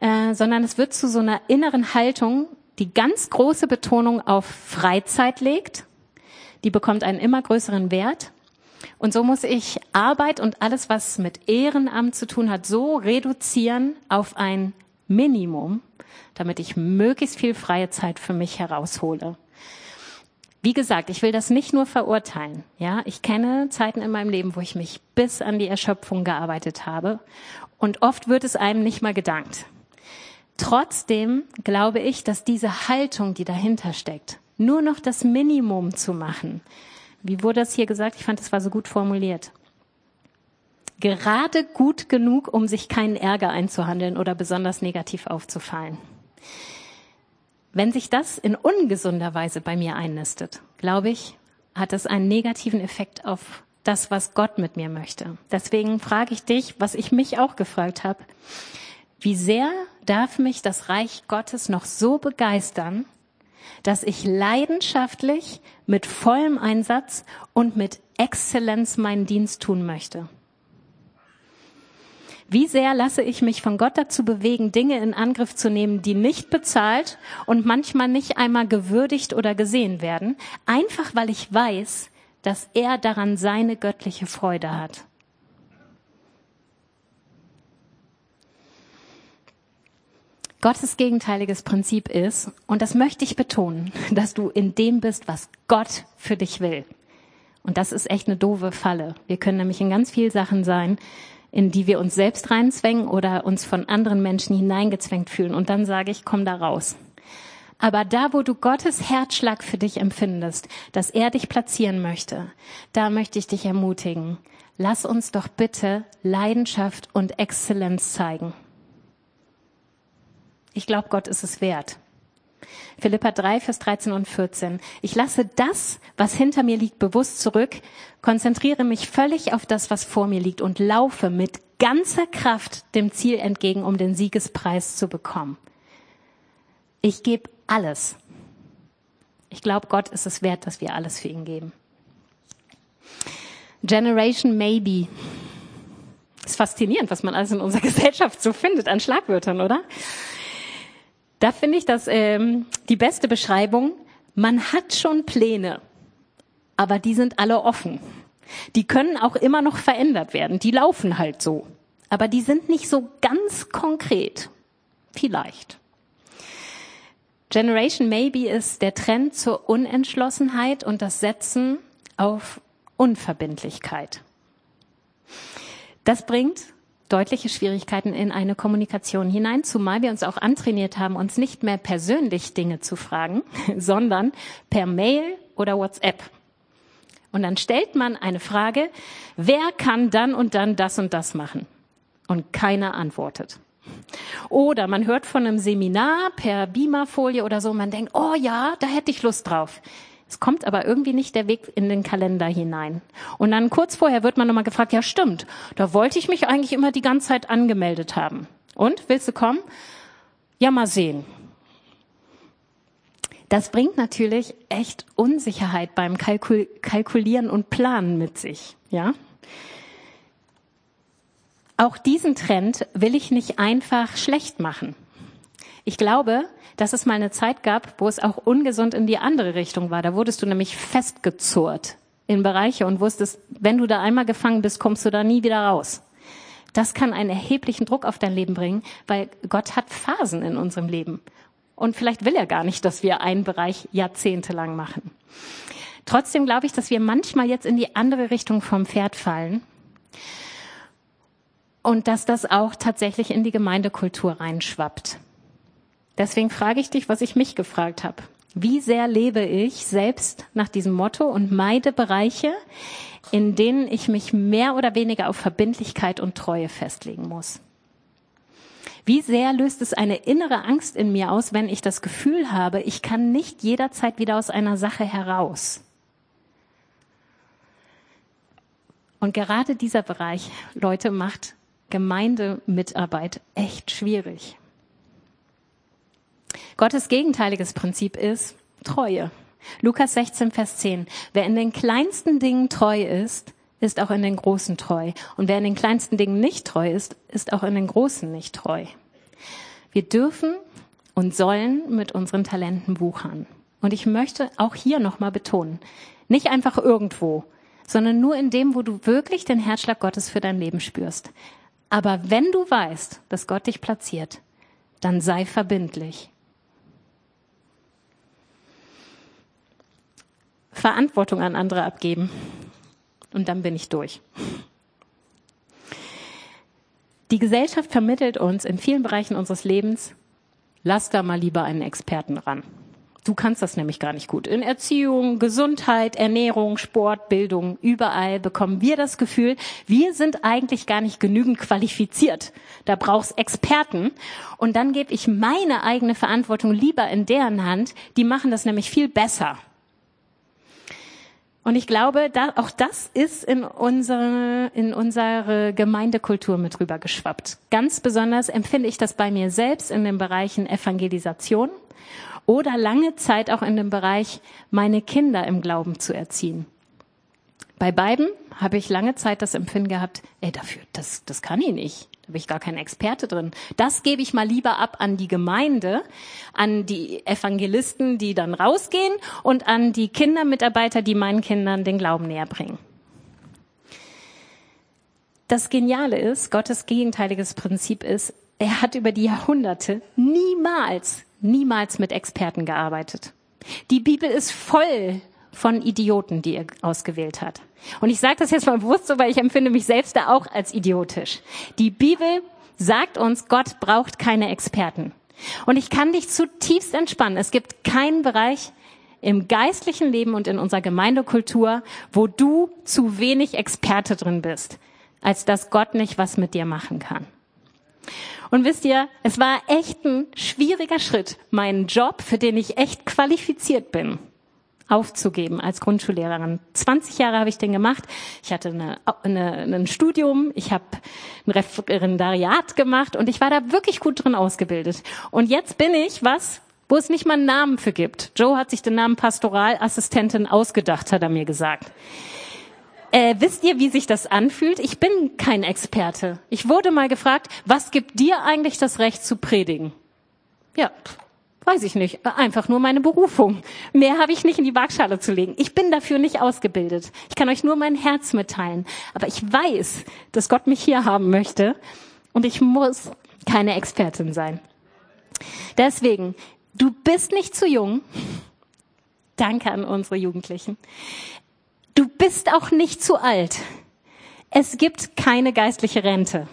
äh, sondern es wird zu so einer inneren Haltung, die ganz große Betonung auf Freizeit legt. Die bekommt einen immer größeren Wert. Und so muss ich Arbeit und alles, was mit Ehrenamt zu tun hat, so reduzieren auf ein Minimum, damit ich möglichst viel freie Zeit für mich heraushole. Wie gesagt, ich will das nicht nur verurteilen. Ja, ich kenne Zeiten in meinem Leben, wo ich mich bis an die Erschöpfung gearbeitet habe. Und oft wird es einem nicht mal gedankt. Trotzdem glaube ich, dass diese Haltung, die dahinter steckt, nur noch das Minimum zu machen. Wie wurde das hier gesagt? Ich fand, es war so gut formuliert. Gerade gut genug, um sich keinen Ärger einzuhandeln oder besonders negativ aufzufallen. Wenn sich das in ungesunder Weise bei mir einnistet, glaube ich, hat es einen negativen Effekt auf das, was Gott mit mir möchte. Deswegen frage ich dich, was ich mich auch gefragt habe. Wie sehr darf mich das Reich Gottes noch so begeistern, dass ich leidenschaftlich mit vollem Einsatz und mit Exzellenz meinen Dienst tun möchte? Wie sehr lasse ich mich von Gott dazu bewegen, Dinge in Angriff zu nehmen, die nicht bezahlt und manchmal nicht einmal gewürdigt oder gesehen werden, einfach weil ich weiß, dass er daran seine göttliche Freude hat. Gottes gegenteiliges Prinzip ist, und das möchte ich betonen, (laughs) dass du in dem bist, was Gott für dich will. Und das ist echt eine doofe Falle. Wir können nämlich in ganz viel Sachen sein, in die wir uns selbst reinzwängen oder uns von anderen Menschen hineingezwängt fühlen. Und dann sage ich, komm da raus. Aber da, wo du Gottes Herzschlag für dich empfindest, dass er dich platzieren möchte, da möchte ich dich ermutigen. Lass uns doch bitte Leidenschaft und Exzellenz zeigen. Ich glaube, Gott ist es wert. Philippa 3, Vers 13 und 14. Ich lasse das, was hinter mir liegt, bewusst zurück, konzentriere mich völlig auf das, was vor mir liegt und laufe mit ganzer Kraft dem Ziel entgegen, um den Siegespreis zu bekommen. Ich gebe alles. Ich glaube, Gott ist es wert, dass wir alles für ihn geben. Generation Maybe. Ist faszinierend, was man alles in unserer (laughs) Gesellschaft so findet an Schlagwörtern, oder? Da finde ich das ähm, die beste Beschreibung. Man hat schon Pläne, aber die sind alle offen. Die können auch immer noch verändert werden. Die laufen halt so. Aber die sind nicht so ganz konkret. Vielleicht. Generation Maybe ist der Trend zur Unentschlossenheit und das Setzen auf Unverbindlichkeit. Das bringt deutliche Schwierigkeiten in eine Kommunikation hinein, zumal wir uns auch antrainiert haben, uns nicht mehr persönlich Dinge zu fragen, (laughs) sondern per Mail oder WhatsApp. Und dann stellt man eine Frage, wer kann dann und dann das und das machen? Und keiner antwortet. Oder man hört von einem Seminar per Beamerfolie oder so, man denkt, oh ja, da hätte ich Lust drauf. Es kommt aber irgendwie nicht der Weg in den Kalender hinein. Und dann kurz vorher wird man nochmal gefragt, ja stimmt, da wollte ich mich eigentlich immer die ganze Zeit angemeldet haben. Und, willst du kommen? Ja, mal sehen. Das bringt natürlich echt Unsicherheit beim Kalkul Kalkulieren und Planen mit sich, ja? Auch diesen Trend will ich nicht einfach schlecht machen. Ich glaube, dass es mal eine Zeit gab, wo es auch ungesund in die andere Richtung war. Da wurdest du nämlich festgezurrt in Bereiche und wusstest, wenn du da einmal gefangen bist, kommst du da nie wieder raus. Das kann einen erheblichen Druck auf dein Leben bringen, weil Gott hat Phasen in unserem Leben. Und vielleicht will er gar nicht, dass wir einen Bereich jahrzehntelang machen. Trotzdem glaube ich, dass wir manchmal jetzt in die andere Richtung vom Pferd fallen und dass das auch tatsächlich in die Gemeindekultur reinschwappt. Deswegen frage ich dich, was ich mich gefragt habe. Wie sehr lebe ich selbst nach diesem Motto und meide Bereiche, in denen ich mich mehr oder weniger auf Verbindlichkeit und Treue festlegen muss? Wie sehr löst es eine innere Angst in mir aus, wenn ich das Gefühl habe, ich kann nicht jederzeit wieder aus einer Sache heraus. Und gerade dieser Bereich, Leute, macht Gemeindemitarbeit echt schwierig. Gottes gegenteiliges Prinzip ist Treue. Lukas 16, Vers 10. Wer in den kleinsten Dingen treu ist, ist auch in den großen treu. Und wer in den kleinsten Dingen nicht treu ist, ist auch in den großen nicht treu. Wir dürfen und sollen mit unseren Talenten wuchern. Und ich möchte auch hier nochmal betonen, nicht einfach irgendwo, sondern nur in dem, wo du wirklich den Herzschlag Gottes für dein Leben spürst. Aber wenn du weißt, dass Gott dich platziert, dann sei verbindlich. Verantwortung an andere abgeben. Und dann bin ich durch. Die Gesellschaft vermittelt uns in vielen Bereichen unseres Lebens, lass da mal lieber einen Experten ran. Du kannst das nämlich gar nicht gut. In Erziehung, Gesundheit, Ernährung, Sport, Bildung, überall bekommen wir das Gefühl, wir sind eigentlich gar nicht genügend qualifiziert. Da brauchst Experten. Und dann gebe ich meine eigene Verantwortung lieber in deren Hand. Die machen das nämlich viel besser. Und ich glaube, da, auch das ist in unsere, in unsere Gemeindekultur mit rüber geschwappt. Ganz besonders empfinde ich das bei mir selbst in den Bereichen Evangelisation oder lange Zeit auch in dem Bereich, meine Kinder im Glauben zu erziehen. Bei beiden habe ich lange Zeit das Empfinden gehabt, ey, dafür, das, das kann ich nicht. Da bin ich gar kein Experte drin. Das gebe ich mal lieber ab an die Gemeinde, an die Evangelisten, die dann rausgehen und an die Kindermitarbeiter, die meinen Kindern den Glauben näher bringen. Das Geniale ist, Gottes gegenteiliges Prinzip ist, er hat über die Jahrhunderte niemals, niemals mit Experten gearbeitet. Die Bibel ist voll von Idioten, die er ausgewählt hat. Und ich sage das jetzt mal bewusst so, weil ich empfinde mich selbst da auch als idiotisch. Die Bibel sagt uns, Gott braucht keine Experten. Und ich kann dich zutiefst entspannen. Es gibt keinen Bereich im geistlichen Leben und in unserer Gemeindekultur, wo du zu wenig Experte drin bist, als dass Gott nicht was mit dir machen kann. Und wisst ihr, es war echt ein schwieriger Schritt, meinen Job, für den ich echt qualifiziert bin, aufzugeben als Grundschullehrerin. 20 Jahre habe ich den gemacht. Ich hatte eine, eine, ein Studium, ich habe ein Referendariat gemacht und ich war da wirklich gut drin ausgebildet. Und jetzt bin ich was, wo es nicht mal einen Namen für gibt. Joe hat sich den Namen Pastoralassistentin ausgedacht, hat er mir gesagt. Äh, wisst ihr, wie sich das anfühlt? Ich bin kein Experte. Ich wurde mal gefragt, was gibt dir eigentlich das Recht zu predigen? Ja, weiß ich nicht. Einfach nur meine Berufung. Mehr habe ich nicht in die Waagschale zu legen. Ich bin dafür nicht ausgebildet. Ich kann euch nur mein Herz mitteilen. Aber ich weiß, dass Gott mich hier haben möchte. Und ich muss keine Expertin sein. Deswegen, du bist nicht zu jung. Danke an unsere Jugendlichen. Du bist auch nicht zu alt. Es gibt keine geistliche Rente.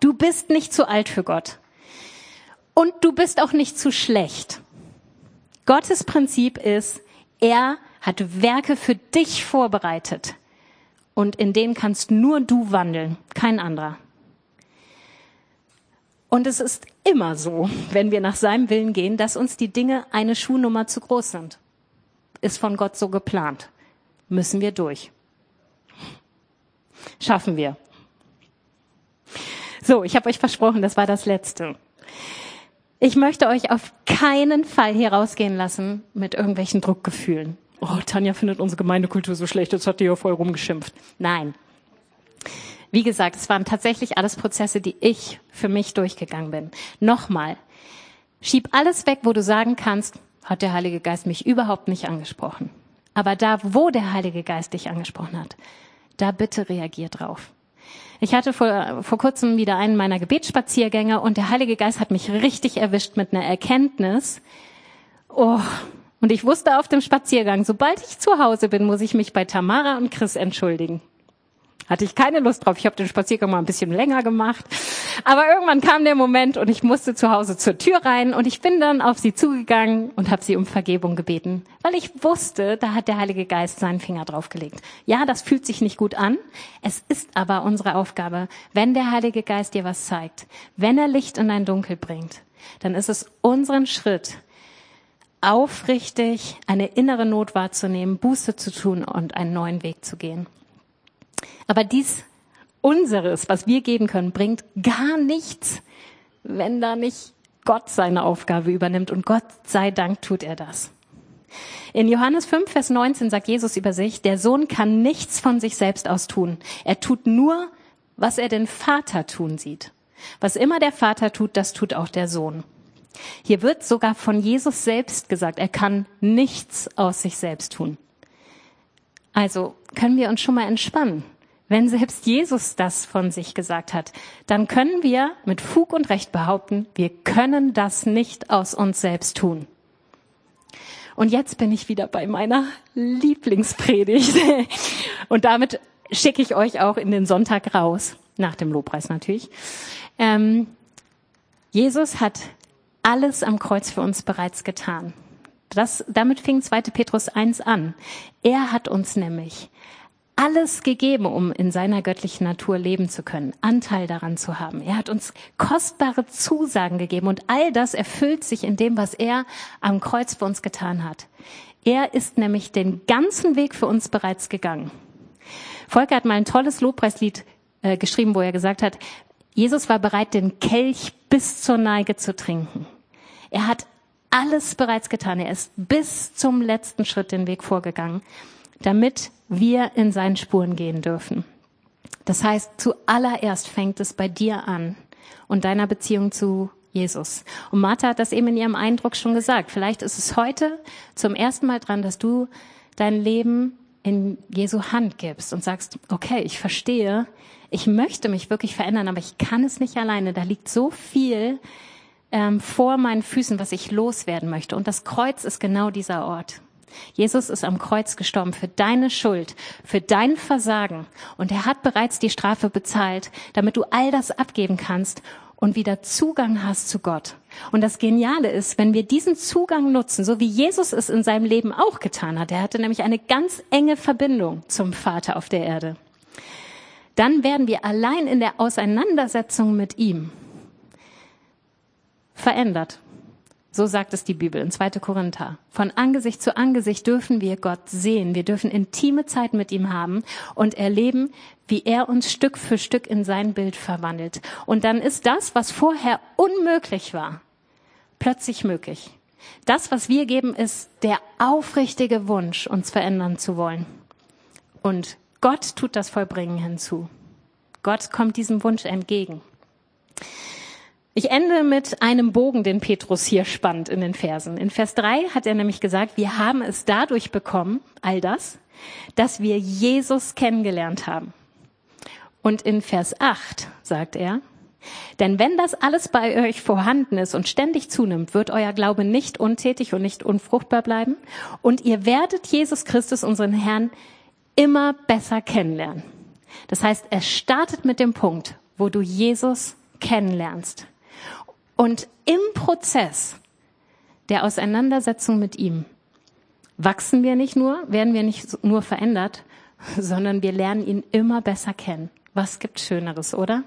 Du bist nicht zu alt für Gott. Und du bist auch nicht zu schlecht. Gottes Prinzip ist, er hat Werke für dich vorbereitet. Und in denen kannst nur du wandeln, kein anderer. Und es ist immer so, wenn wir nach seinem Willen gehen, dass uns die Dinge eine Schuhnummer zu groß sind. Ist von Gott so geplant müssen wir durch. Schaffen wir. So, ich habe euch versprochen, das war das Letzte. Ich möchte euch auf keinen Fall hier rausgehen lassen mit irgendwelchen Druckgefühlen. Oh, Tanja findet unsere Gemeindekultur so schlecht, jetzt hat die ja voll rumgeschimpft. Nein. Wie gesagt, es waren tatsächlich alles Prozesse, die ich für mich durchgegangen bin. Nochmal, schieb alles weg, wo du sagen kannst, hat der Heilige Geist mich überhaupt nicht angesprochen. Aber da, wo der Heilige Geist dich angesprochen hat, da bitte reagier drauf. Ich hatte vor, vor kurzem wieder einen meiner Gebetsspaziergänge und der Heilige Geist hat mich richtig erwischt mit einer Erkenntnis. Oh, und ich wusste auf dem Spaziergang, sobald ich zu Hause bin, muss ich mich bei Tamara und Chris entschuldigen. Hatte ich keine Lust drauf. Ich habe den Spaziergang mal ein bisschen länger gemacht. Aber irgendwann kam der Moment und ich musste zu Hause zur Tür rein und ich bin dann auf sie zugegangen und habe sie um Vergebung gebeten, weil ich wusste, da hat der Heilige Geist seinen Finger draufgelegt. Ja, das fühlt sich nicht gut an. Es ist aber unsere Aufgabe, wenn der Heilige Geist dir was zeigt, wenn er Licht in dein Dunkel bringt, dann ist es unseren Schritt, aufrichtig eine innere Not wahrzunehmen, Buße zu tun und einen neuen Weg zu gehen. Aber dies unseres, was wir geben können, bringt gar nichts, wenn da nicht Gott seine Aufgabe übernimmt. Und Gott sei Dank tut er das. In Johannes 5, Vers 19 sagt Jesus über sich, der Sohn kann nichts von sich selbst aus tun. Er tut nur, was er den Vater tun sieht. Was immer der Vater tut, das tut auch der Sohn. Hier wird sogar von Jesus selbst gesagt, er kann nichts aus sich selbst tun. Also können wir uns schon mal entspannen. Wenn selbst Jesus das von sich gesagt hat, dann können wir mit Fug und Recht behaupten, wir können das nicht aus uns selbst tun. Und jetzt bin ich wieder bei meiner Lieblingspredigt. Und damit schicke ich euch auch in den Sonntag raus, nach dem Lobpreis natürlich. Ähm, Jesus hat alles am Kreuz für uns bereits getan. Das, damit fing 2. Petrus 1 an. Er hat uns nämlich alles gegeben, um in seiner göttlichen Natur leben zu können, Anteil daran zu haben. Er hat uns kostbare Zusagen gegeben und all das erfüllt sich in dem, was er am Kreuz für uns getan hat. Er ist nämlich den ganzen Weg für uns bereits gegangen. Volker hat mal ein tolles Lobpreislied äh, geschrieben, wo er gesagt hat, Jesus war bereit, den Kelch bis zur Neige zu trinken. Er hat alles bereits getan. Er ist bis zum letzten Schritt den Weg vorgegangen damit wir in seinen Spuren gehen dürfen. Das heißt, zuallererst fängt es bei dir an und deiner Beziehung zu Jesus. Und Martha hat das eben in ihrem Eindruck schon gesagt. Vielleicht ist es heute zum ersten Mal dran, dass du dein Leben in Jesu Hand gibst und sagst, okay, ich verstehe, ich möchte mich wirklich verändern, aber ich kann es nicht alleine. Da liegt so viel ähm, vor meinen Füßen, was ich loswerden möchte. Und das Kreuz ist genau dieser Ort. Jesus ist am Kreuz gestorben für deine Schuld, für dein Versagen. Und er hat bereits die Strafe bezahlt, damit du all das abgeben kannst und wieder Zugang hast zu Gott. Und das Geniale ist, wenn wir diesen Zugang nutzen, so wie Jesus es in seinem Leben auch getan hat, er hatte nämlich eine ganz enge Verbindung zum Vater auf der Erde, dann werden wir allein in der Auseinandersetzung mit ihm verändert. So sagt es die Bibel in 2. Korinther. Von Angesicht zu Angesicht dürfen wir Gott sehen. Wir dürfen intime Zeit mit ihm haben und erleben, wie er uns Stück für Stück in sein Bild verwandelt. Und dann ist das, was vorher unmöglich war, plötzlich möglich. Das, was wir geben, ist der aufrichtige Wunsch, uns verändern zu wollen. Und Gott tut das Vollbringen hinzu. Gott kommt diesem Wunsch entgegen. Ich ende mit einem Bogen, den Petrus hier spannt in den Versen. In Vers 3 hat er nämlich gesagt, wir haben es dadurch bekommen, all das, dass wir Jesus kennengelernt haben. Und in Vers 8 sagt er, denn wenn das alles bei euch vorhanden ist und ständig zunimmt, wird euer Glaube nicht untätig und nicht unfruchtbar bleiben und ihr werdet Jesus Christus, unseren Herrn, immer besser kennenlernen. Das heißt, es startet mit dem Punkt, wo du Jesus kennenlernst. Und im Prozess der Auseinandersetzung mit ihm wachsen wir nicht nur, werden wir nicht nur verändert, (laughs) sondern wir lernen ihn immer besser kennen. Was gibt Schöneres, oder?